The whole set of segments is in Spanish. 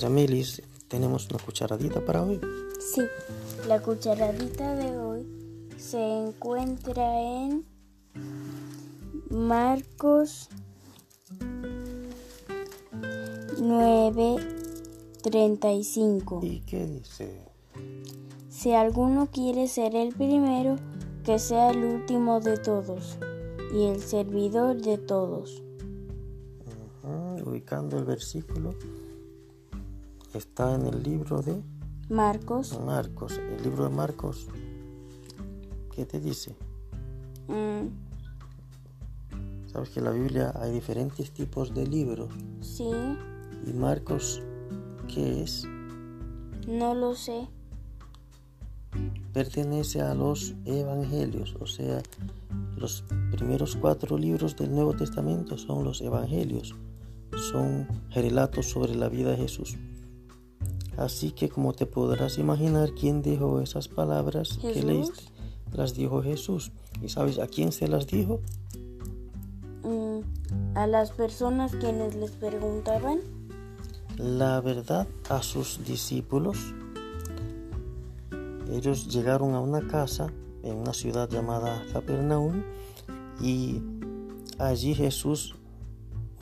Yamelis, tenemos una cucharadita para hoy. Sí, la cucharadita de hoy se encuentra en Marcos 9:35. ¿Y qué dice? Si alguno quiere ser el primero, que sea el último de todos y el servidor de todos. Ujú, ubicando el versículo, está en el libro de Marcos Marcos. El libro de Marcos, ¿qué te dice? mm, Sabes que en la Biblia hay diferentes tipos de libros. sí, ¿Y Marcos qué es? no lo sé. Pertenece a los evangelios, o sea, los primeros cuatro libros del Nuevo Testamento son los evangelios. Son relatos sobre la vida de Jesús. Así que como te podrás imaginar, ¿quién dijo esas palabras que leíste? Las dijo Jesús. ¿Y sabes a quién se las dijo? Mm, a las personas quienes les preguntaban, la verdad a sus discípulos. Ellos llegaron a una casa en una ciudad llamada Capernaum y allí Jesús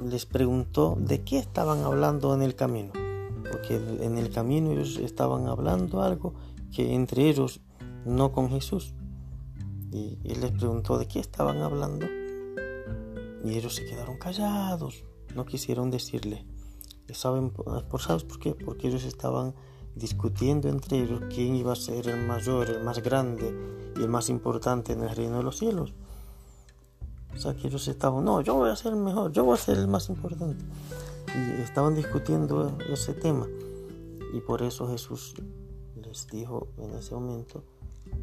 les preguntó de qué estaban hablando en el camino. Porque en el camino ellos estaban hablando algo que entre ellos no con Jesús. Y él les preguntó de qué estaban hablando y ellos se quedaron callados, no quisieron decirle. ¿Y ¿Saben por, ¿Sabes por qué? Porque ellos estaban discutiendo entre ellos quién iba a ser el mayor, el más grande y el más importante en el reino de los cielos. O sea que ellos estaban, no, yo voy a ser el mejor, yo voy a ser el más importante. Y estaban discutiendo ese tema. Y por eso Jesús les dijo en ese momento,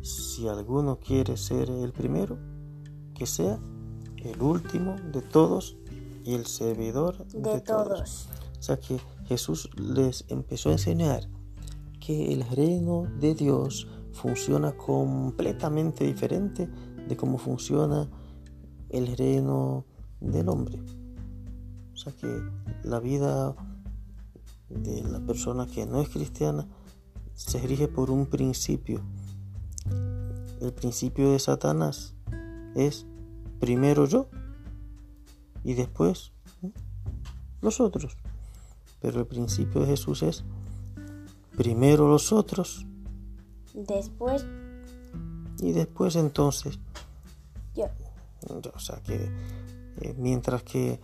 si alguno quiere ser el primero, que sea el último de todos y el servidor de, de todos. todos. O sea que Jesús les empezó a enseñar que el reino de Dios funciona completamente diferente de cómo funciona el reino del hombre. O sea que la vida de la persona que no es cristiana se rige por un principio. El principio de Satanás es primero yo y después los otros. Pero el principio de Jesús es primero los otros Después, y después entonces. yo. O sea que eh, mientras que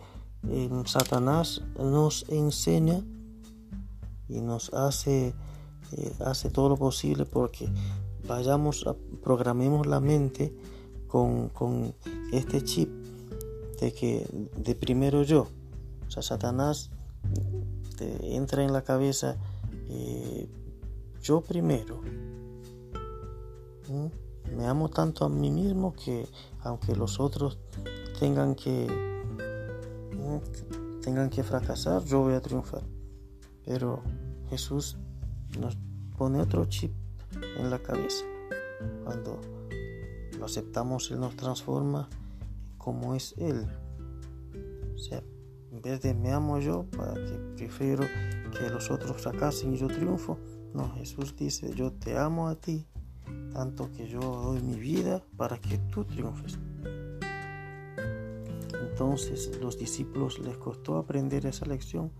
Satanás nos enseña y nos hace, eh, hace todo lo posible porque vayamos, a, programemos la mente con, con este chip de que de primero yo. O sea, Satanás te entra en la cabeza eh, yo primero. Me amo tanto a mí mismo que aunque los otros tengan que Tengan que fracasar, yo voy a triunfar. Pero Jesús nos pone otro chip en la cabeza. Cuando lo aceptamos, Él nos transforma como es Él. O sea, en vez de me amo yo, para que prefiero que los otros fracasen y yo triunfo, no, Jesús dice, yo te amo a ti, tanto que yo doy mi vida para que tú triunfes. Entonces los discípulos les costó aprender esa lección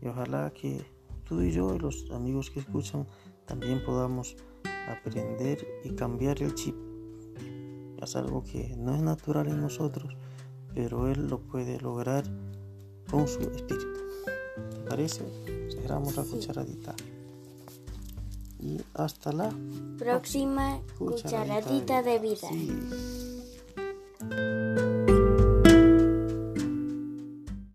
y ojalá que tú y yo y los amigos que escuchan también podamos aprender y cambiar el chip. Es algo que no es natural en nosotros, pero Él lo puede lograr con su espíritu. ¿Te parece? Cerramos la cucharadita. Y hasta la Próxima cucharadita de vida. Sí.